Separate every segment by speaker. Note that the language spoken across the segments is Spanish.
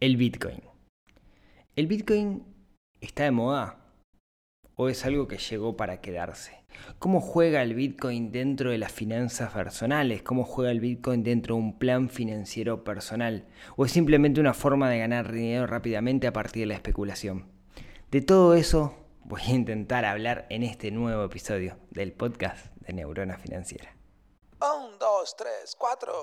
Speaker 1: El Bitcoin. ¿El Bitcoin está de moda? ¿O es algo que llegó para quedarse? ¿Cómo juega el Bitcoin dentro de las finanzas personales? ¿Cómo juega el Bitcoin dentro de un plan financiero personal? ¿O es simplemente una forma de ganar dinero rápidamente a partir de la especulación? De todo eso voy a intentar hablar en este nuevo episodio del podcast de Neurona Financiera.
Speaker 2: Un, dos, tres, cuatro.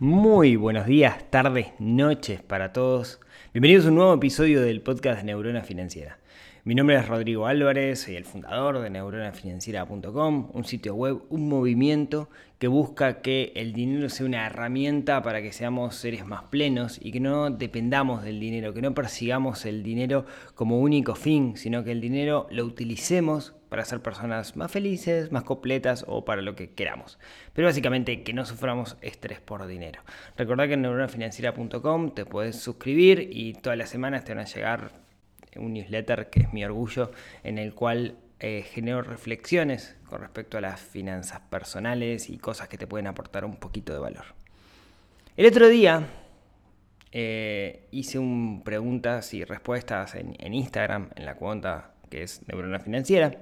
Speaker 1: Muy buenos días, tardes, noches para todos. Bienvenidos a un nuevo episodio del podcast Neurona Financiera. Mi nombre es Rodrigo Álvarez, soy el fundador de neuronafinanciera.com, un sitio web, un movimiento que busca que el dinero sea una herramienta para que seamos seres más plenos y que no dependamos del dinero, que no persigamos el dinero como único fin, sino que el dinero lo utilicemos para ser personas más felices, más completas o para lo que queramos. Pero básicamente que no suframos estrés por dinero. Recordad que en neuronafinanciera.com te puedes suscribir y todas las semanas te van a llegar un newsletter que es mi orgullo, en el cual eh, genero reflexiones con respecto a las finanzas personales y cosas que te pueden aportar un poquito de valor. El otro día eh, hice un preguntas y respuestas en, Instagram, en la cuenta que es Neurona Financiera,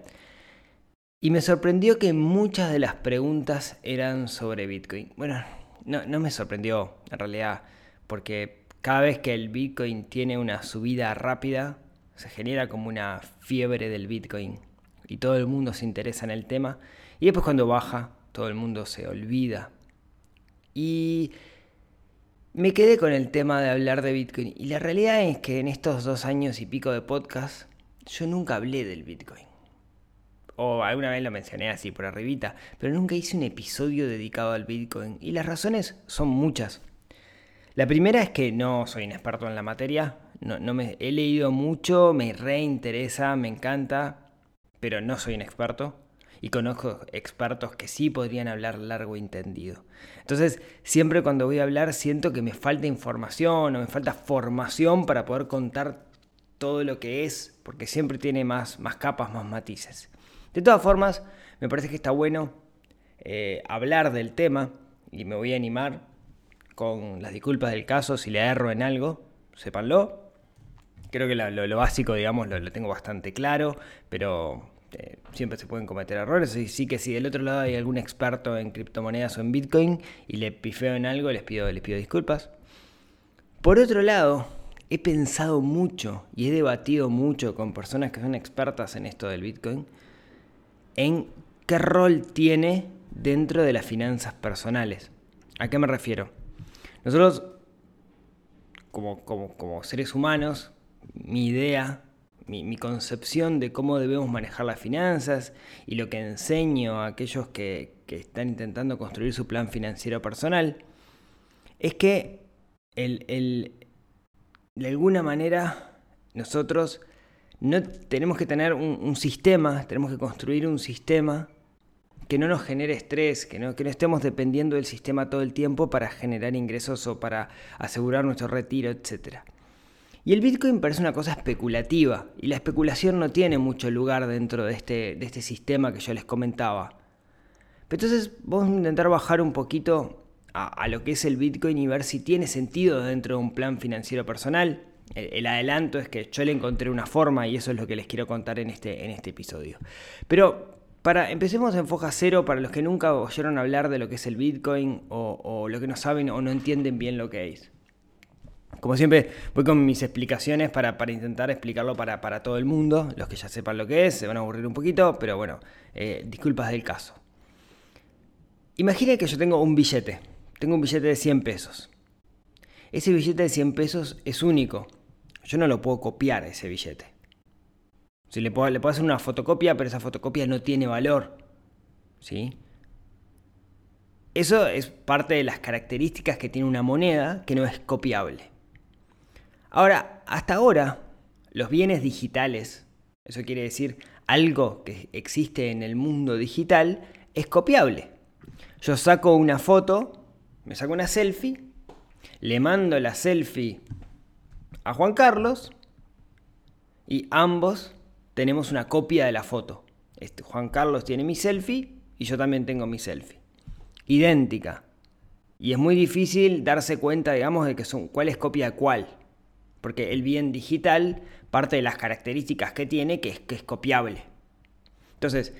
Speaker 1: y me sorprendió que muchas de las preguntas eran sobre Bitcoin. Bueno, no, no me sorprendió en realidad, porque cada vez que el Bitcoin tiene una subida rápida, se genera como una fiebre del Bitcoin y todo el mundo se interesa en el tema y después cuando baja todo el mundo se olvida. Y me quedé con el tema de hablar de Bitcoin y la realidad es que en estos dos años y pico de podcast yo nunca hablé del Bitcoin. O alguna vez lo mencioné así por arribita, pero nunca hice un episodio dedicado al Bitcoin y las razones son muchas. La primera es que no soy un experto en la materia, no, no me, he leído mucho, me reinteresa, me encanta, pero no soy un experto. Y conozco expertos que sí podrían hablar largo y entendido. Entonces, siempre cuando voy a hablar siento que me falta información o me falta formación para poder contar todo lo que es, porque siempre tiene más, más capas, más matices. De todas formas, me parece que está bueno eh, hablar del tema y me voy a animar con las disculpas del caso si le erro en algo, sépanlo. Creo que lo, básico, digamos, lo, lo, tengo bastante claro, pero eh, siempre se pueden cometer errores. Y sí que si del otro lado hay algún experto en criptomonedas o en Bitcoin y le pifeo en algo, les pido, les pido disculpas. Por otro lado, he pensado mucho y he debatido mucho con personas que son expertas en esto del Bitcoin en qué rol tiene dentro de las finanzas personales. ¿A qué me refiero? Nosotros, como, como, como seres humanos, mi idea, mi, concepción de cómo debemos manejar las finanzas y lo que enseño a aquellos que, están intentando construir su plan financiero personal, es que de alguna manera nosotros no tenemos que tener un, un, sistema, tenemos que construir un sistema que no nos genere estrés, que no, que no estemos dependiendo del sistema todo el tiempo para generar ingresos o para asegurar nuestro retiro, etc. Y el Bitcoin parece una cosa especulativa, y la especulación no tiene mucho lugar dentro de este, de este sistema que yo les comentaba. Pero entonces vamos a intentar bajar un poquito a, lo que es el Bitcoin y ver si tiene sentido dentro de un plan financiero personal. El, el, adelanto es que yo le encontré una forma y eso es lo que les quiero contar en este, en este episodio. Pero para, empecemos en foja cero para los que nunca oyeron hablar de lo que es el Bitcoin o lo que no saben o no entienden bien lo que es. Como siempre, voy con mis explicaciones para, intentar explicarlo para, para, todo el mundo. Los que ya sepan lo que es, se van a aburrir un poquito, pero bueno, eh, disculpas del caso. Imaginen que yo tengo un billete. Tengo un billete de 100 pesos. Ese billete de 100 pesos es único. Yo no lo puedo copiar ese billete. Si le puedo, le puedo hacer una fotocopia, pero esa fotocopia no tiene valor. ¿sí? Eso es parte de las características que tiene una moneda que no es copiable. Ahora, hasta ahora, los bienes digitales, eso quiere decir algo que existe en el mundo digital, es copiable. Yo saco una foto, me saco una selfie, le mando la selfie a Juan Carlos y ambos tenemos una copia de la foto. Este, Juan Carlos tiene mi selfie y yo también tengo mi selfie. Idéntica. Y es muy difícil darse cuenta, digamos, de que son cuál es copia de cuál. Porque el bien digital, parte de las características que tiene, que es que es copiable. Entonces,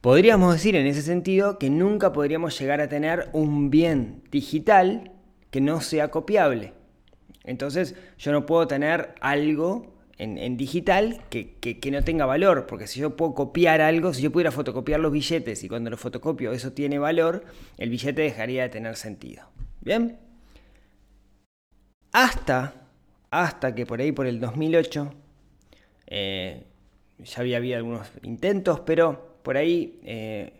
Speaker 1: podríamos decir en ese sentido que nunca podríamos llegar a tener un bien digital que no sea copiable. Entonces, yo no puedo tener algo en, digital que, no tenga valor, porque si yo puedo copiar algo, si yo pudiera fotocopiar los billetes y cuando lo fotocopio eso tiene valor, el billete dejaría de tener sentido. ¿Bien? Hasta, hasta que por ahí, por el 2008, eh, ya había habido algunos intentos, pero por ahí eh,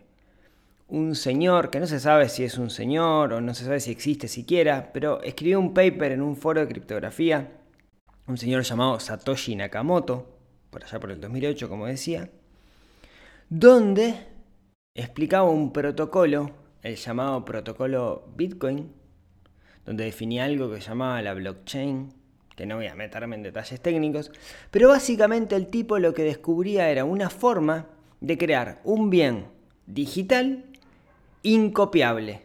Speaker 1: un señor, que no se sabe si es un señor o no se sabe si existe siquiera, pero escribió un paper en un foro de criptografía un señor llamado Satoshi Nakamoto, por allá por el 2008, como decía, donde explicaba un protocolo, el llamado protocolo Bitcoin, donde definía algo que llamaba la blockchain, que no voy a meterme en detalles técnicos, pero básicamente el tipo lo que descubría era una forma de crear un bien digital incopiable.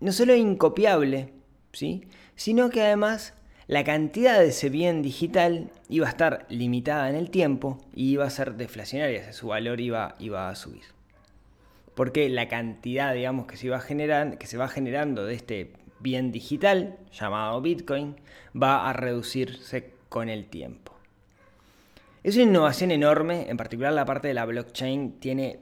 Speaker 1: No solo incopiable, ¿sí? sino que además la cantidad de ese bien digital iba a estar limitada en el tiempo y iba a ser deflacionaria, su valor iba, iba a subir. Porque la cantidad, digamos, que se, iba que se va generando de este bien digital, llamado Bitcoin, va a reducirse con el tiempo. Es una innovación enorme, en particular la parte de la blockchain tiene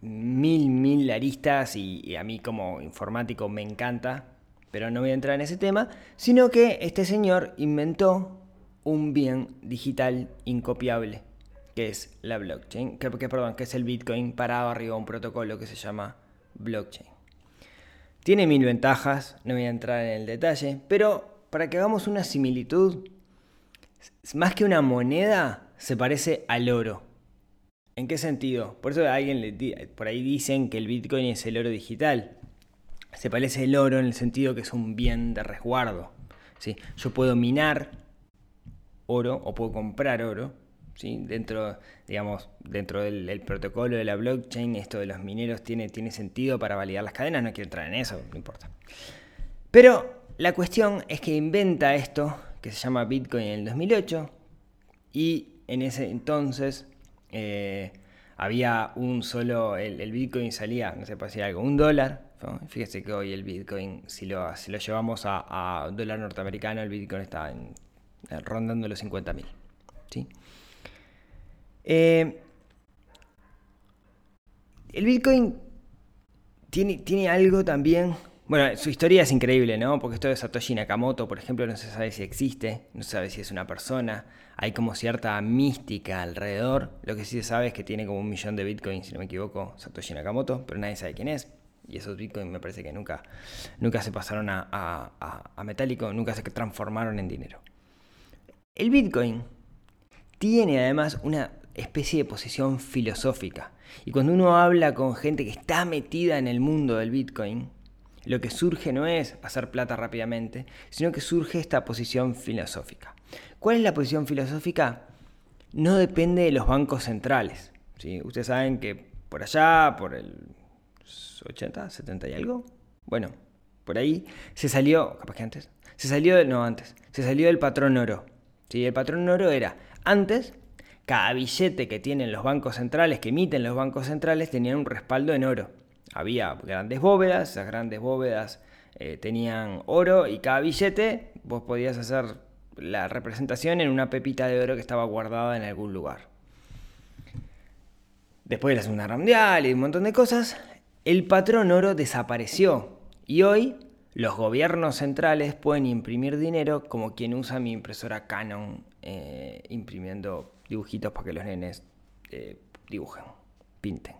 Speaker 1: mil, mil aristas y a mí como informático me encanta pero no voy a entrar en ese tema, sino que este señor inventó un bien digital incopiable, que es la blockchain, que, perdón, que es el Bitcoin parado arriba de un protocolo que se llama blockchain. Tiene mil ventajas, no voy a entrar en el detalle, pero para que hagamos una similitud, más que una moneda, se parece al oro. ¿En qué sentido? Por eso alguien le, por ahí dicen que el Bitcoin es el oro digital se parece el oro en el sentido que es un bien de resguardo. ¿sí? Yo puedo minar oro o puedo comprar oro. Dentro, digamos, dentro del, protocolo de la blockchain, esto de los mineros tiene, tiene sentido para validar las cadenas. No quiero entrar en eso, no importa. Pero la cuestión es que inventa esto que se llama Bitcoin en el 2008 y en ese entonces eh, había un solo, el, Bitcoin salía, no sé, decir algo, un dólar Fíjese que hoy el Bitcoin, si lo, si lo llevamos a, dólar norteamericano, el Bitcoin está rondando los 50.000. ¿sí? Eh, el Bitcoin tiene, tiene algo también bueno, su historia es increíble, ¿no? Porque esto de Satoshi Nakamoto, por ejemplo, no se sabe si existe, no se sabe si es una persona, hay como cierta mística alrededor. Lo que sí se sabe es que tiene como un millón de bitcoins, si no me equivoco, Satoshi Nakamoto, pero nadie sabe quién es y esos bitcoins me parece que nunca, nunca se pasaron a, a, metálico, nunca se transformaron en dinero. El bitcoin tiene además una especie de posición filosófica. Y cuando uno habla con gente que está metida en el mundo del bitcoin, lo que surge no es hacer plata rápidamente, sino que surge esta posición filosófica. ¿Cuál es la posición filosófica? No depende de los bancos centrales. ¿sí? Ustedes saben que por allá, por el 80, 70 y algo. Bueno, por ahí se salió, capaz que antes, se salió, no antes, se salió del patrón oro. ¿sí? El patrón oro era, antes, cada billete que tienen los bancos centrales, que emiten los bancos centrales, tenían un respaldo en oro. Había grandes bóvedas, esas grandes bóvedas eh, tenían oro y cada billete vos podías hacer la representación en una pepita de oro que estaba guardada en algún lugar. Después de la Segunda Guerra Mundial y un montón de cosas, el patrón oro desapareció y hoy los gobiernos centrales pueden imprimir dinero como quien usa mi impresora Canon eh, imprimiendo dibujitos para que los nenes eh, dibujen, pinten.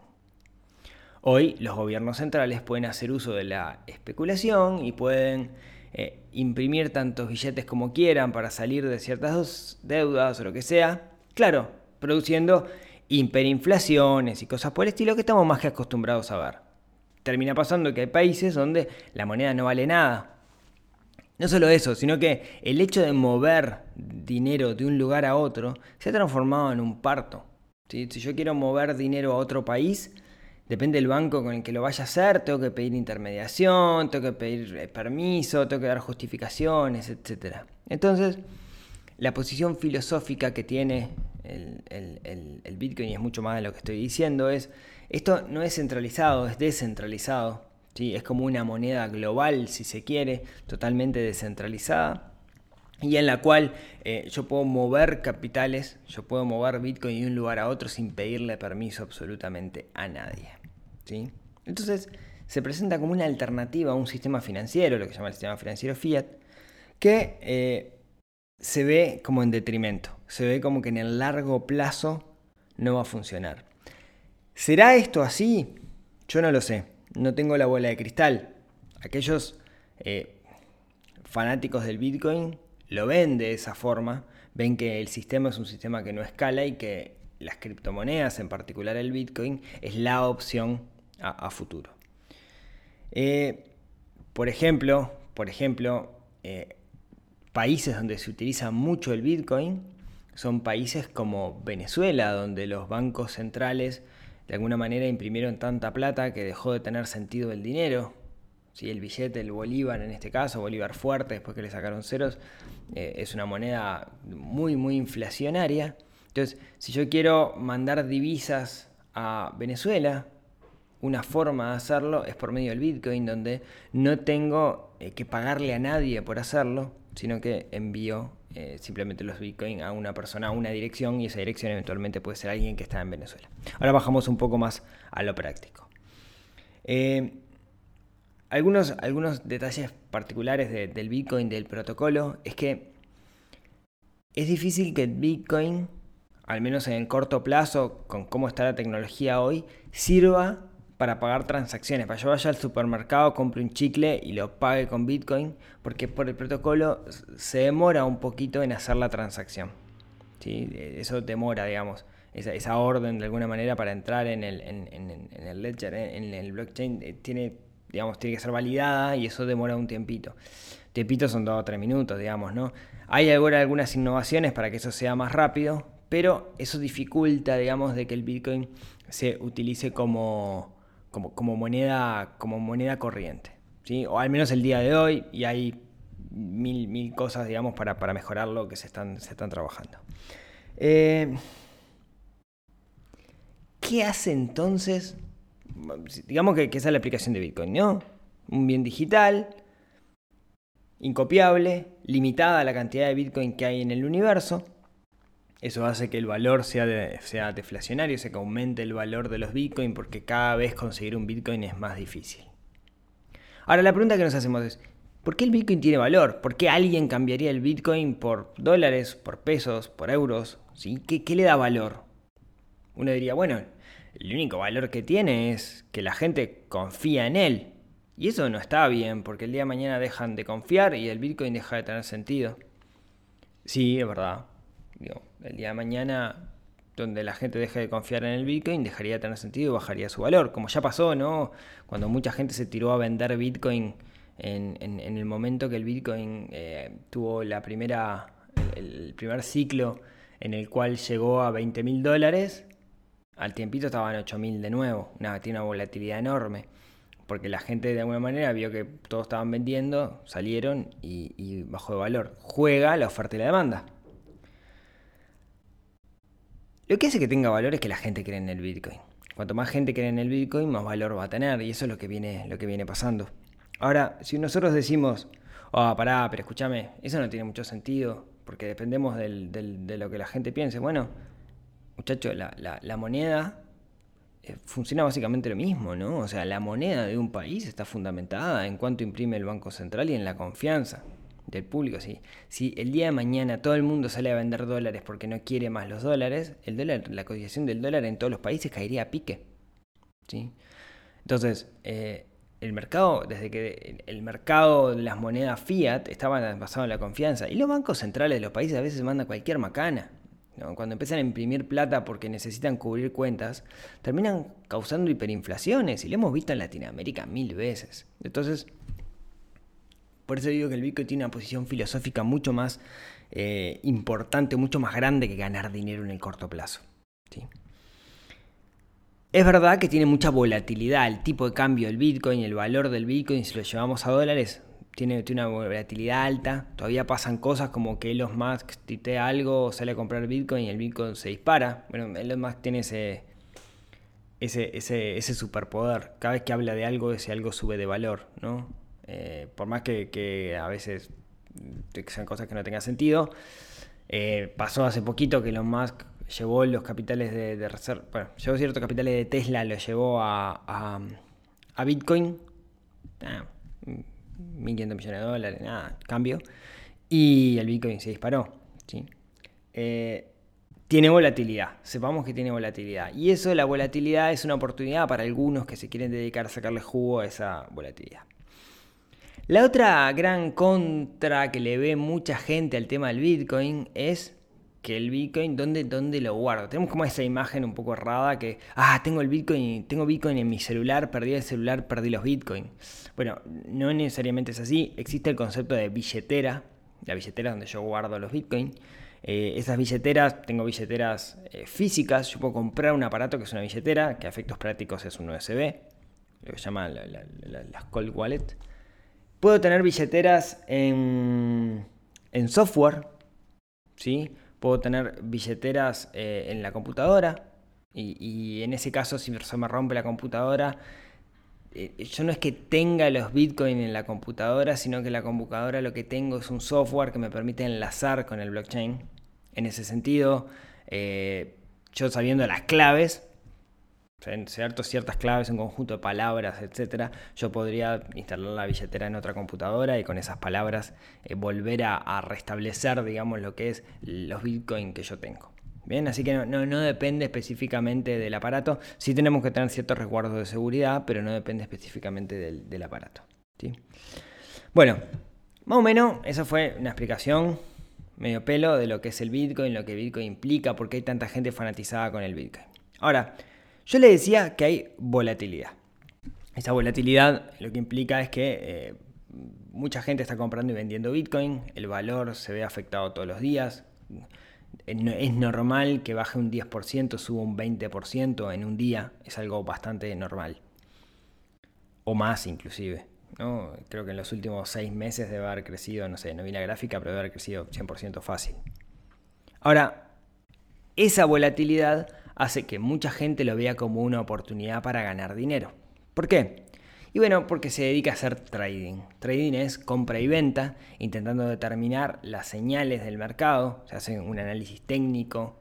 Speaker 1: Hoy los gobiernos centrales pueden hacer uso de la especulación y pueden eh, imprimir tantos billetes como quieran para salir de ciertas deudas o lo que sea. Claro, produciendo hiperinflaciones y cosas por el estilo que estamos más que acostumbrados a ver. Termina pasando que hay países donde la moneda no vale nada. No solo eso, sino que el hecho de mover dinero de un lugar a otro se ha transformado en un parto. Si yo quiero mover dinero a otro país, depende del banco con el que lo vaya a hacer, tengo que pedir intermediación, tengo que pedir eh, permiso, tengo que dar justificaciones, etc. Entonces, la posición filosófica que tiene el, Bitcoin, y es mucho más de lo que estoy diciendo, es, esto no es centralizado, es descentralizado. ¿Sí? Es como una moneda global, si se quiere, totalmente descentralizada. Y en la cual eh, yo puedo mover capitales, yo puedo mover Bitcoin de un lugar a otro sin pedirle permiso absolutamente a nadie. ¿sí? Entonces se presenta como una alternativa a un sistema financiero, lo que se llama el sistema financiero fiat, que eh, se ve como en detrimento, se ve como que en el largo plazo no va a funcionar. ¿Será esto así? Yo no lo sé, no tengo la bola de cristal. Aquellos eh, fanáticos del Bitcoin lo ven de esa forma, ven que el sistema es un sistema que no escala y que las criptomonedas, en particular el Bitcoin, es la opción a, futuro. Eh, por ejemplo, por ejemplo eh, países donde se utiliza mucho el Bitcoin son países como Venezuela, donde los bancos centrales de alguna manera imprimieron tanta plata que dejó de tener sentido el dinero. Si el billete, el bolívar en este caso, bolívar fuerte, después que le sacaron ceros, eh, es una moneda muy, muy inflacionaria. Entonces, si yo quiero mandar divisas a Venezuela, una forma de hacerlo es por medio del Bitcoin, donde no tengo eh, que pagarle a nadie por hacerlo, sino que envío eh, simplemente los Bitcoin a una persona, a una dirección, y esa dirección eventualmente puede ser alguien que está en Venezuela. Ahora bajamos un poco más a lo práctico. Eh, algunos, algunos detalles particulares del Bitcoin, del protocolo, es que es difícil que Bitcoin, al menos en el corto plazo, con cómo está la tecnología hoy, sirva para pagar transacciones. Para yo vaya al supermercado, compre un chicle y lo pague con Bitcoin, porque por el protocolo se demora un poquito en hacer la transacción. ¿sí? Eso demora, digamos, esa, orden de alguna manera para entrar en el, en, el ledger, en, el blockchain, eh, tiene, digamos, tiene que ser validada y eso demora un tiempito. Tiempito son dos o tres minutos, digamos, ¿no? Hay ahora algunas innovaciones para que eso sea más rápido, pero eso dificulta, digamos, de que el Bitcoin se utilice como, como, moneda, como moneda corriente. ¿sí? O al menos el día de hoy, y hay mil, mil cosas, digamos, para, para mejorarlo que se están, se están trabajando. Eh, ¿Qué hace entonces? Digamos que, que esa es la aplicación de Bitcoin, ¿no? Un bien digital, incopiable, limitada la cantidad de Bitcoin que hay en el universo eso hace que el valor sea, sea deflacionario, o que aumente el valor de los Bitcoin porque cada vez conseguir un Bitcoin es más difícil. Ahora la pregunta que nos hacemos es, ¿por qué el Bitcoin tiene valor? ¿Por qué alguien cambiaría el Bitcoin por dólares, por pesos, por euros? ¿Qué, ¿Qué le da valor? Uno diría, bueno, el único valor que tiene es que la gente confía en él. Y eso no está bien, porque el día de mañana dejan de confiar y el Bitcoin deja de tener sentido. Sí, es verdad el día de mañana, donde la gente deje de confiar en el Bitcoin, dejaría de tener sentido y bajaría su valor. Como ya pasó, ¿no? Cuando mucha gente se tiró a vender Bitcoin en, el momento que el Bitcoin eh, tuvo la primera, el, primer ciclo en el cual llegó a 20 mil dólares, al tiempito estaban 8 mil de nuevo. Una, tiene una volatilidad enorme. Porque la gente de alguna manera vio que todos estaban vendiendo, salieron y, y bajó de valor. Juega la oferta y la demanda. Lo que hace que tenga valor es que la gente cree en el Bitcoin. Cuanto más gente cree en el Bitcoin, más valor va a tener. Y eso es lo que viene, lo que viene pasando. Ahora, si nosotros decimos, ah, oh, pará, pero escúchame, eso no tiene mucho sentido, porque dependemos de lo que la gente piense. Bueno, muchachos, la, moneda eh, funciona básicamente lo mismo, ¿no? O sea, la moneda de un país está fundamentada en cuanto imprime el Banco Central y en la confianza del público. ¿sí? Si el día de mañana todo el mundo sale a vender dólares porque no quiere más los dólares, el dólar, la cotización del dólar en todos los países caería a pique. ¿sí? Entonces, eh, el mercado, desde que el mercado de las monedas fiat estaba basado en la confianza, y los bancos centrales de los países a veces mandan cualquier macana. Cuando empiezan a imprimir plata porque necesitan cubrir cuentas, terminan causando hiperinflaciones, y lo hemos visto en Latinoamérica mil veces. Entonces, por eso digo que el Bitcoin tiene una posición filosófica mucho más eh, importante, mucho más grande que ganar dinero en el corto plazo. ¿sí? Es verdad que tiene mucha volatilidad el tipo de cambio del Bitcoin, el valor del Bitcoin, si lo llevamos a dólares, tiene, una volatilidad alta. Todavía pasan cosas como que Elon Musk titea algo, sale a comprar Bitcoin y el Bitcoin se dispara. Bueno, Elon Musk tiene ese, ese, ese, superpoder. Cada vez que habla de algo, ese algo sube de valor, ¿no? Eh, por más que, a veces sean cosas que no tengan sentido. Eh, pasó hace poquito que Elon Musk llevó los capitales de, reserva, bueno, llevó ciertos capitales de Tesla, lo llevó a, a, Bitcoin, 1.500 millones de dólares, nada, cambio, y el Bitcoin se disparó. Eh, tiene volatilidad, sepamos que tiene volatilidad. Y eso, la volatilidad es una oportunidad para algunos que se quieren dedicar a sacarle jugo a esa volatilidad. La otra gran contra que le ve mucha gente al tema del Bitcoin es que el Bitcoin, ¿dónde, ¿dónde lo guardo? Tenemos como esa imagen un poco errada que, ah, tengo el Bitcoin, tengo Bitcoin en mi celular, perdí el celular, perdí los Bitcoin. Bueno, no necesariamente es así. Existe el concepto de billetera, la billetera donde yo guardo los Bitcoin. Eh, esas billeteras, tengo billeteras eh, físicas, yo puedo comprar un aparato que es una billetera, que a efectos prácticos es un USB, lo que se llama las cold wallet. Puedo tener billeteras en, en software, ¿sí? puedo tener billeteras eh, en la computadora y, en ese caso si se me rompe la computadora, eh, yo no es que tenga los bitcoins en la computadora, sino que la computadora lo que tengo es un software que me permite enlazar con el blockchain. En ese sentido, eh, yo sabiendo las claves, ciertas claves, un conjunto de palabras, etcétera, yo podría instalar la billetera en otra computadora y con esas palabras eh, volver a, restablecer, digamos, lo que es los bitcoins que yo tengo. Bien, así que no, depende específicamente del aparato. Sí tenemos que tener ciertos resguardos de seguridad, pero no depende específicamente del, aparato. ¿sí? Bueno, más o menos esa fue una explicación medio pelo de lo que es el Bitcoin, lo que Bitcoin implica, por qué hay tanta gente fanatizada con el Bitcoin. Ahora, yo le decía que hay volatilidad. Esa volatilidad lo que implica es que eh, mucha gente está comprando y vendiendo Bitcoin, el valor se ve afectado todos los días. Es normal que baje un 10%, suba un 20% en un día, es algo bastante normal. O más inclusive. ¿no? Creo que en los últimos seis meses debe haber crecido, no sé, no vi la gráfica, pero debe haber crecido 100% fácil. Ahora, esa volatilidad hace que mucha gente lo vea como una oportunidad para ganar dinero. ¿Por qué? Y bueno, porque se dedica a hacer trading. Trading es compra y venta, intentando determinar las señales del mercado, se hace un análisis técnico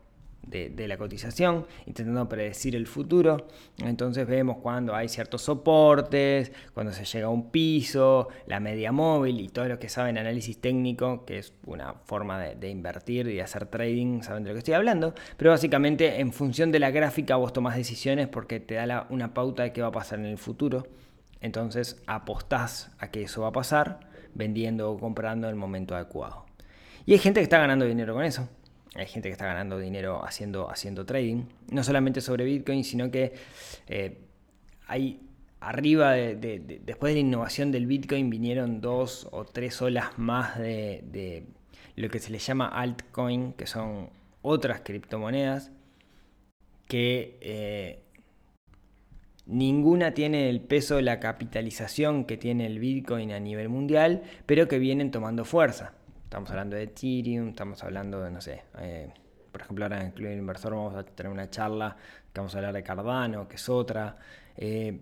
Speaker 1: de, la cotización, intentando predecir el futuro. Entonces vemos cuando hay ciertos soportes, cuando se llega a un piso, la media móvil y todos los que saben análisis técnico, que es una forma de, invertir y hacer trading, saben de lo que estoy hablando. Pero básicamente en función de la gráfica vos tomás decisiones porque te da una pauta de qué va a pasar en el futuro. Entonces apostás a que eso va a pasar vendiendo o comprando en el momento adecuado. Y hay gente que está ganando dinero con eso. Hay gente que está ganando dinero haciendo, haciendo trading. No solamente sobre Bitcoin, sino que eh, hay arriba, de, después de la innovación del Bitcoin, vinieron dos o tres olas más de, lo que se le llama altcoin, que son otras criptomonedas, que eh, ninguna tiene el peso, la capitalización que tiene el Bitcoin a nivel mundial, pero que vienen tomando fuerza. Estamos hablando de Ethereum, estamos hablando de, no sé, eh, por ejemplo, ahora en Club Inversor vamos a tener una charla que vamos a hablar de Cardano, que es otra. Eh,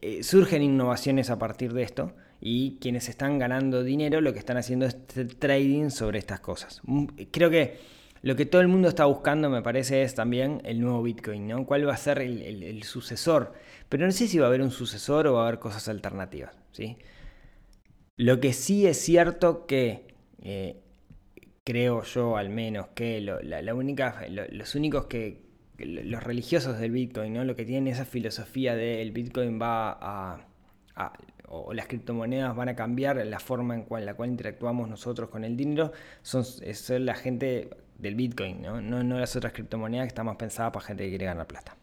Speaker 1: eh, surgen innovaciones a partir de esto y quienes están ganando dinero lo que están haciendo es trading sobre estas cosas. Mm, creo que lo que todo el mundo está buscando, me parece, es también el nuevo Bitcoin, ¿no? ¿Cuál va a ser el, sucesor? Pero no sé si va a haber un sucesor o va a haber cosas alternativas, ¿sí? Lo que sí es cierto que eh, creo yo al menos que la, única, los únicos que, los religiosos del Bitcoin, ¿no? Lo que tienen esa filosofía de el Bitcoin va a, o las criptomonedas van a cambiar la forma en la cual interactuamos nosotros con el dinero, son, son la gente del Bitcoin, ¿no? ¿no? No, las otras criptomonedas que están más pensadas para gente que quiere ganar plata.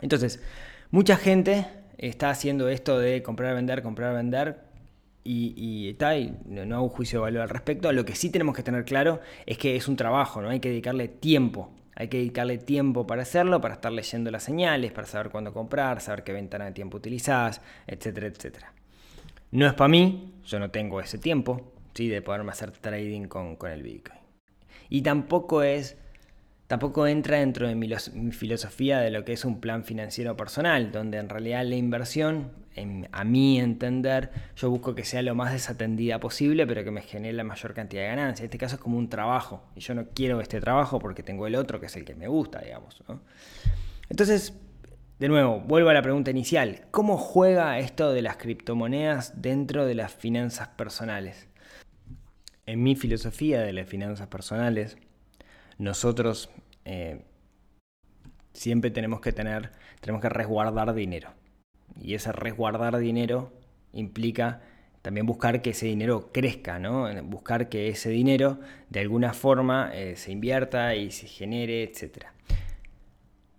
Speaker 1: Entonces, mucha gente está haciendo esto de comprar, vender, comprar, vender, y, y, no, hago juicio de valor al respecto. Lo que sí tenemos que tener claro es que es un trabajo, ¿no? Hay que dedicarle tiempo. Hay que dedicarle tiempo para hacerlo, para estar leyendo las señales, para saber cuándo comprar, saber qué ventana de tiempo utilizás, etcétera, etcétera. No es para mí, yo no tengo ese tiempo, ¿sí? De poderme hacer trading con, con el Bitcoin. Y tampoco es tampoco entra dentro de mi, filosofía de lo que es un plan financiero personal, donde en realidad la inversión, a mi entender, yo busco que sea lo más desatendida posible, pero que me genere la mayor cantidad de ganancias. En este caso es como un trabajo, y yo no quiero este trabajo porque tengo el otro, que es el que me gusta, digamos. Entonces, de nuevo, vuelvo a la pregunta inicial. ¿Cómo juega esto de las criptomonedas dentro de las finanzas personales? En mi filosofía de las finanzas personales, nosotros eh, siempre tenemos que tener, tenemos que resguardar dinero. Y ese resguardar dinero implica también buscar que ese dinero crezca, ¿no? Buscar que ese dinero de alguna forma eh, se invierta y se genere, etc.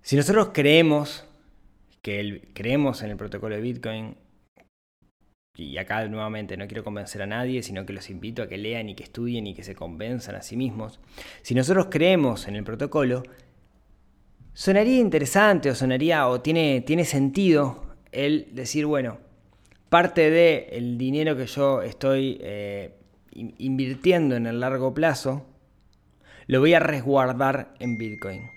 Speaker 1: Si nosotros creemos que el, creemos en el protocolo de Bitcoin, y acá nuevamente no quiero convencer a nadie, sino que los invito a que lean y que estudien y que se convenzan a sí mismos. Si nosotros creemos en el protocolo, sonaría interesante o sonaría o tiene, tiene sentido el decir, bueno, parte del dinero que yo estoy eh, invirtiendo en el largo plazo, lo voy a resguardar en Bitcoin.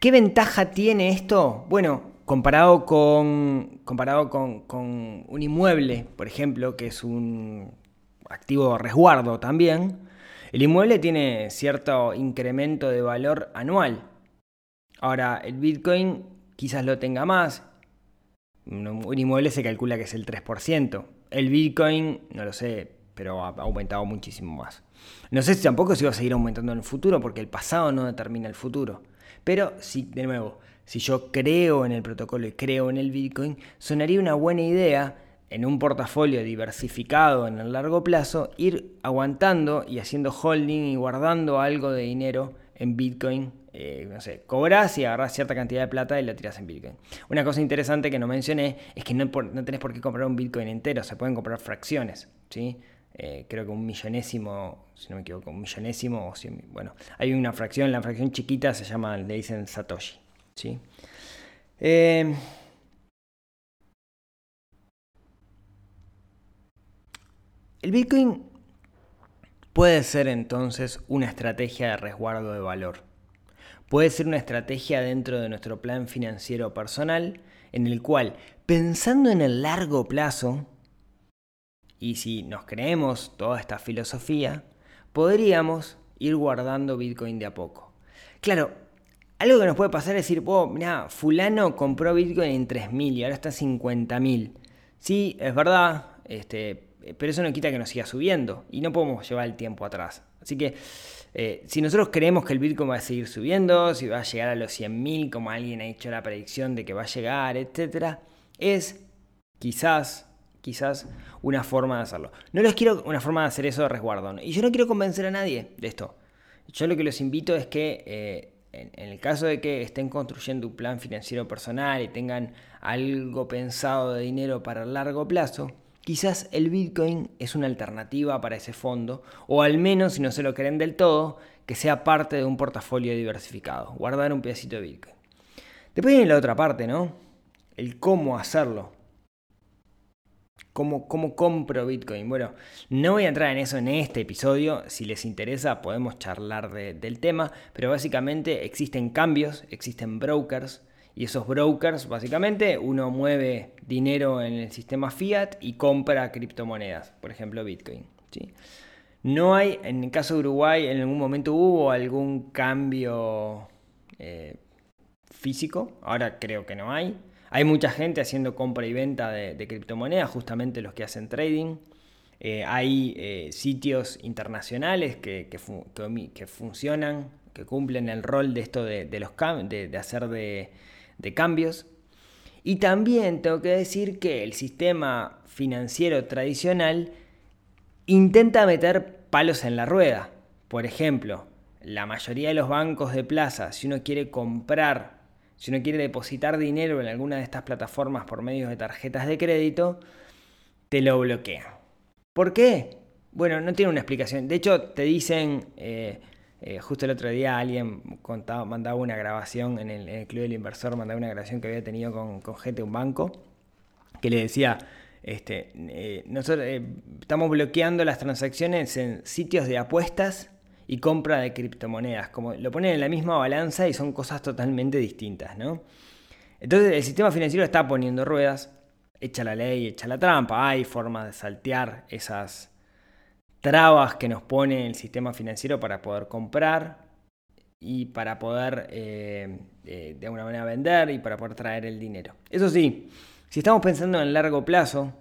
Speaker 1: ¿Qué ventaja tiene esto? Bueno, comparado con, comparado con, un inmueble, por ejemplo, que es un activo resguardo también, el inmueble tiene cierto incremento de valor anual. Ahora, el Bitcoin quizás lo tenga más. Un inmueble se calcula que es el 3%. El Bitcoin, no lo sé, pero ha aumentado muchísimo más. No sé si tampoco se va a seguir aumentando en el futuro, porque el pasado no determina el futuro. Pero sí, de nuevo, si yo creo en el protocolo y creo en el Bitcoin, sonaría una buena idea en un portafolio diversificado en el largo plazo, ir aguantando y haciendo holding y guardando algo de dinero en Bitcoin. Eh, no sé, cobras y agarras cierta cantidad de plata y la tiras en Bitcoin. Una cosa interesante que no mencioné es que no, no tenés por qué comprar un Bitcoin entero, se pueden comprar fracciones. ¿sí? Eh, creo que un millonésimo, si no me equivoco, un millonésimo o cien, bueno, hay una fracción, la fracción chiquita se llama, le dicen Satoshi. ¿Sí? Em, el Bitcoin puede ser entonces una estrategia de resguardo de valor. Puede ser una estrategia dentro de nuestro plan financiero personal en el cual, pensando en el largo plazo, y si nos creemos toda esta filosofía, podríamos ir guardando Bitcoin de a poco. Claro, algo que nos puede pasar es decir, oh, mira, fulano compró Bitcoin en 3.000 y ahora está en 50.000. Sí, es verdad, este, pero eso no quita que nos siga subiendo y no podemos llevar el tiempo atrás. Así que eh, si nosotros creemos que el Bitcoin va a seguir subiendo, si va a llegar a los 100.000 como alguien ha hecho la predicción de que va a llegar, etc., es quizás, quizás una forma de hacerlo. No les quiero una forma de hacer eso de resguardo. Y yo no quiero convencer a nadie de esto. Yo lo que los invito es que eh, en, el caso de que estén construyendo un plan financiero personal y tengan algo pensado de dinero para el largo plazo, quizás el Bitcoin es una alternativa para ese fondo, o al menos si no se lo creen del todo, que sea parte de un portafolio diversificado, guardar un pedacito de Bitcoin. Después viene la otra parte, ¿no? El cómo hacerlo. ¿Cómo, compro Bitcoin? Bueno, no voy a entrar en eso en este episodio. Si les interesa, podemos charlar del tema. Pero básicamente existen cambios, existen brokers. Y esos brokers, básicamente, uno mueve dinero en el sistema fiat y compra criptomonedas, por ejemplo Bitcoin. No hay, en el caso de Uruguay, en algún momento hubo algún cambio eh, físico. Ahora creo que no hay. Hay mucha gente haciendo compra y venta de, criptomonedas, justamente los que hacen trading. Eh, hay eh, sitios internacionales que, funcionan que cumplen el rol de esto de, hacer de cambios. Y también tengo que decir que el sistema financiero tradicional intenta meter palos en la rueda. Por ejemplo, la mayoría de los bancos de plaza, si uno quiere comprar, si uno quiere depositar dinero en alguna de estas plataformas por medio de tarjetas de crédito, te lo bloquean. ¿Por qué? Bueno, no tiene una explicación. De hecho, te dicen, eh, eh, justo el otro día alguien mandaba una grabación en el, Club del Inversor, mandaba una grabación que había tenido con, con gente de un banco, que le decía, este, eh, nosotros estamos bloqueando las transacciones en sitios de apuestas y compra de criptomonedas. Como lo ponen en la misma balanza y son cosas totalmente distintas, ¿no? Entonces el sistema financiero está poniendo ruedas, echa la ley, echa la trampa, hay formas de saltear esas trabas que nos pone el sistema financiero para poder comprar y para poder eh, de alguna manera vender y para poder traer el dinero. Eso sí, si estamos pensando en largo plazo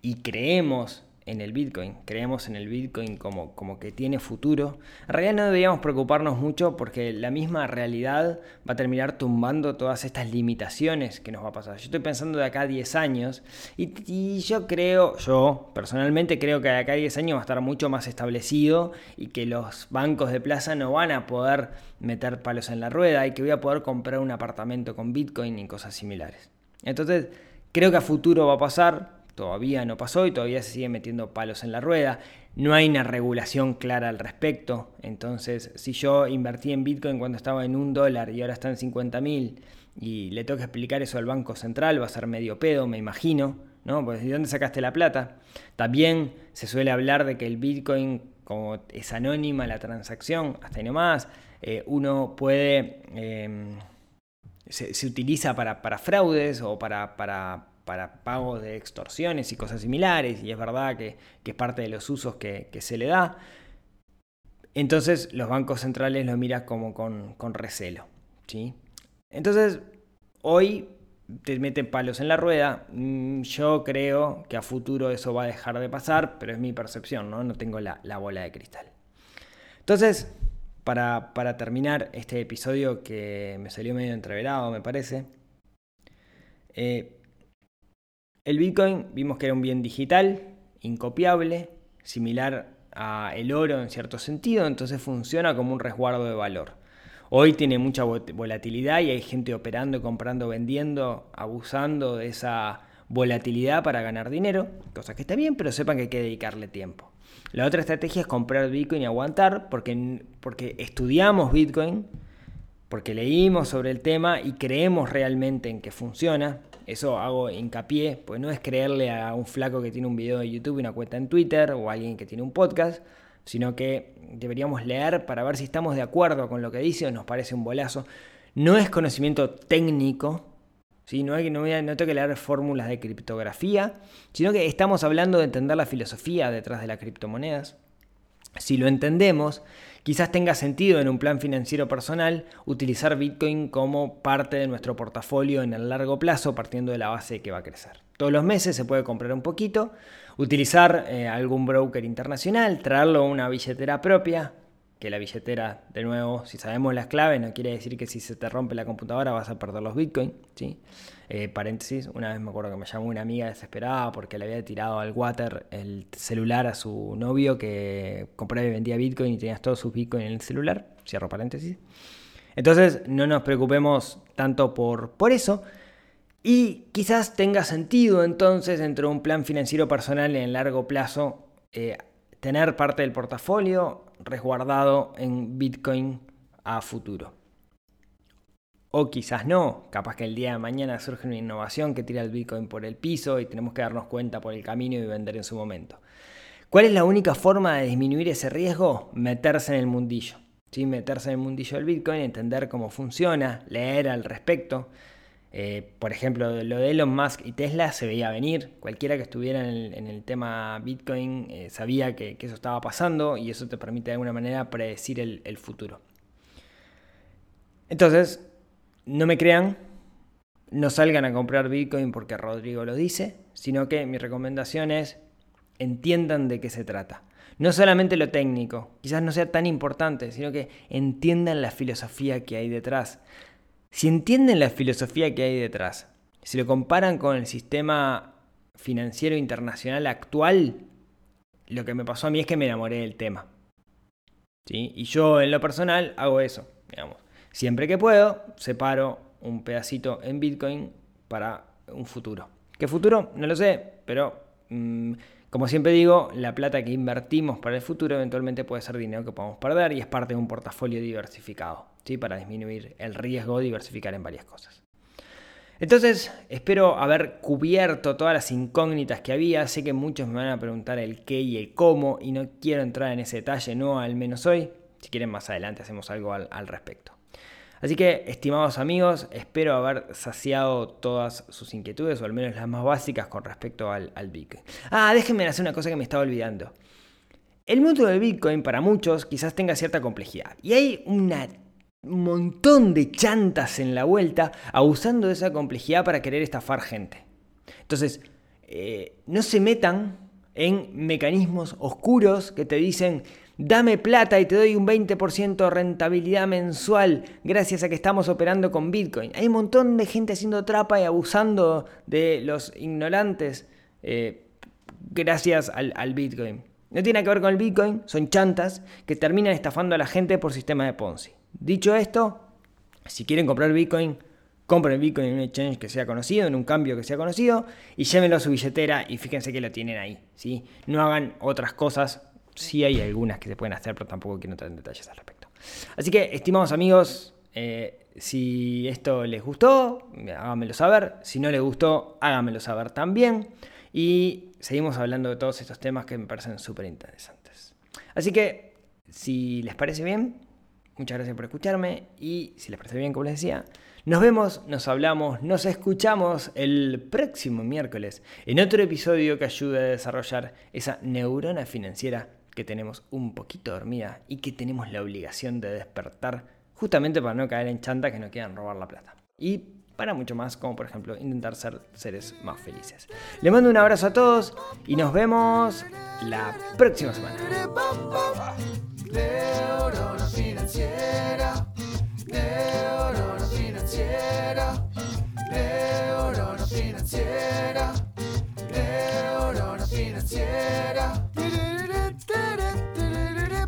Speaker 1: y creemos en el Bitcoin, creemos en el Bitcoin como, como que tiene futuro, en realidad no deberíamos preocuparnos mucho porque la misma realidad va a terminar tumbando todas estas limitaciones que nos va a pasar. Yo estoy pensando de acá a 10 años y, yo creo, yo personalmente creo que de acá a 10 años va a estar mucho más establecido y que los bancos de plaza no van a poder meter palos en la rueda y que voy a poder comprar un apartamento con Bitcoin y cosas similares. Entonces, creo que a futuro va a pasar, todavía no pasó y todavía se sigue metiendo palos en la rueda. No hay una regulación clara al respecto. Entonces, si yo invertí en Bitcoin cuando estaba en un dólar y ahora está en 50 mil y le tengo que explicar eso al Banco Central, va a ser medio pedo, me imagino. ¿no? Pues, ¿de dónde sacaste la plata? También se suele hablar de que el Bitcoin, como es anónima la transacción, hasta ahí nomás, eh, uno puede... Em, se, utiliza para, fraudes o para, para para pagos de extorsiones y cosas similares, y es verdad que, es parte de los usos que, se le da. Entonces los bancos centrales lo miran como con, recelo. ¿sí? Entonces, hoy te meten palos en la rueda. Mm, yo creo que a futuro eso va a dejar de pasar, pero es mi percepción, no, no tengo la, bola de cristal. Entonces, para, terminar este episodio que me salió medio entreverado, me parece, eh, el Bitcoin vimos que era un bien digital, incopiable, similar a el oro en cierto sentido, entonces funciona como un resguardo de valor. Hoy tiene mucha volatilidad y hay gente operando, comprando, vendiendo, abusando de esa volatilidad para ganar dinero, cosa que está bien, pero sepan que hay que dedicarle tiempo. La otra estrategia es comprar Bitcoin y aguantar, porque, porque estudiamos Bitcoin, porque leímos sobre el tema y creemos realmente en que funciona. Eso hago hincapié, pues no es creerle a un flaco que tiene un video de YouTube y una cuenta en Twitter o a alguien que tiene un podcast, sino que deberíamos leer para ver si estamos de acuerdo con lo que dice o nos parece un bolazo. No es conocimiento técnico, ¿sí? no, hay, no, no tengo que leer fórmulas de criptografía, sino que estamos hablando de entender la filosofía detrás de las criptomonedas. Si lo entendemos, quizás tenga sentido en un plan financiero personal utilizar Bitcoin como parte de nuestro portafolio en el largo plazo, partiendo de la base que va a crecer. Todos los meses se puede comprar un poquito, utilizar eh, algún broker internacional, traerlo a una billetera propia, que la billetera, de nuevo, si sabemos las claves, no quiere decir que si se te rompe la computadora vas a perder los bitcoins. ¿sí? Eh, paréntesis, una vez me acuerdo que me llamó una amiga desesperada porque le había tirado al water el celular a su novio que compraba y vendía bitcoin y tenías todos sus bitcoins en el celular. Cierro paréntesis. Entonces, no nos preocupemos tanto por, por eso. Y quizás tenga sentido entonces dentro de un plan financiero personal en largo plazo eh, tener parte del portafolio resguardado en Bitcoin a futuro. O quizás no, capaz que el día de mañana surge una innovación que tira el Bitcoin por el piso y tenemos que darnos cuenta por el camino y vender en su momento. ¿Cuál es la única forma de disminuir ese riesgo? Meterse en el mundillo. ¿sí? Meterse en el mundillo del Bitcoin, entender cómo funciona, leer al respecto, eh, por ejemplo, lo de Elon Musk y Tesla se veía venir. Cualquiera que estuviera en el, tema Bitcoin eh, sabía que, eso estaba pasando y eso te permite de alguna manera predecir el, futuro. Entonces, no me crean, no salgan a comprar Bitcoin porque Rodrigo lo dice, sino que mi recomendación es entiendan de qué se trata. No solamente lo técnico, quizás no sea tan importante, sino que entiendan la filosofía que hay detrás. Si entienden la filosofía que hay detrás, si lo comparan con el sistema financiero internacional actual, lo que me pasó a mí es que me enamoré del tema. ¿Sí? Y yo en lo personal hago eso, digamos. Siempre que puedo, separo un pedacito en Bitcoin para un futuro. ¿Qué futuro? No lo sé, pero mm, como siempre digo, la plata que invertimos para el futuro eventualmente puede ser dinero que podamos perder y es parte de un portafolio diversificado, ¿sí? para disminuir el riesgo, diversificar en varias cosas. Entonces, espero haber cubierto todas las incógnitas que había. Sé que muchos me van a preguntar el qué y el cómo y no quiero entrar en ese detalle, no al menos hoy. Si quieren más adelante hacemos algo al, al respecto. Así que, estimados amigos, espero haber saciado todas sus inquietudes, o al menos las más básicas con respecto al, Bitcoin. Ah, déjenme hacer una cosa que me estaba olvidando. El mundo del Bitcoin para muchos quizás tenga cierta complejidad. Y hay un montón de chantas en la vuelta abusando de esa complejidad para querer estafar gente. Entonces, eh, no se metan en mecanismos oscuros que te dicen, dame plata y te doy un 20% de rentabilidad mensual gracias a que estamos operando con Bitcoin. Hay un montón de gente haciendo trapa y abusando de los ignorantes eh, gracias al, Bitcoin. No tiene que ver con el Bitcoin, son chantas que terminan estafando a la gente por sistema de Ponzi. Dicho esto, si quieren comprar Bitcoin, compren Bitcoin en un exchange que sea conocido, en un cambio que sea conocido, y llévenlo a su billetera y fíjense que lo tienen ahí. ¿sí? No hagan otras cosas sí hay algunas que se pueden hacer, pero tampoco quiero entrar en detalles al respecto. Así que, estimados amigos, eh, si esto les gustó, háganmelo saber. Si no les gustó, háganmelo saber también. Y seguimos hablando de todos estos temas que me parecen súper interesantes. Así que, si les parece bien, muchas gracias por escucharme. Y si les parece bien, como les decía, nos vemos, nos hablamos, nos escuchamos el próximo miércoles en otro episodio que ayude a desarrollar esa neurona financiera que tenemos un poquito dormida y que tenemos la obligación de despertar justamente para no caer en chantas que nos quieran robar la plata. Y para mucho más, como por ejemplo intentar ser seres más felices. Le mando un abrazo a todos y nos vemos la próxima semana.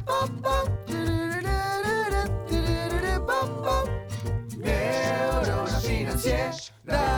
Speaker 1: Neurofinanciera.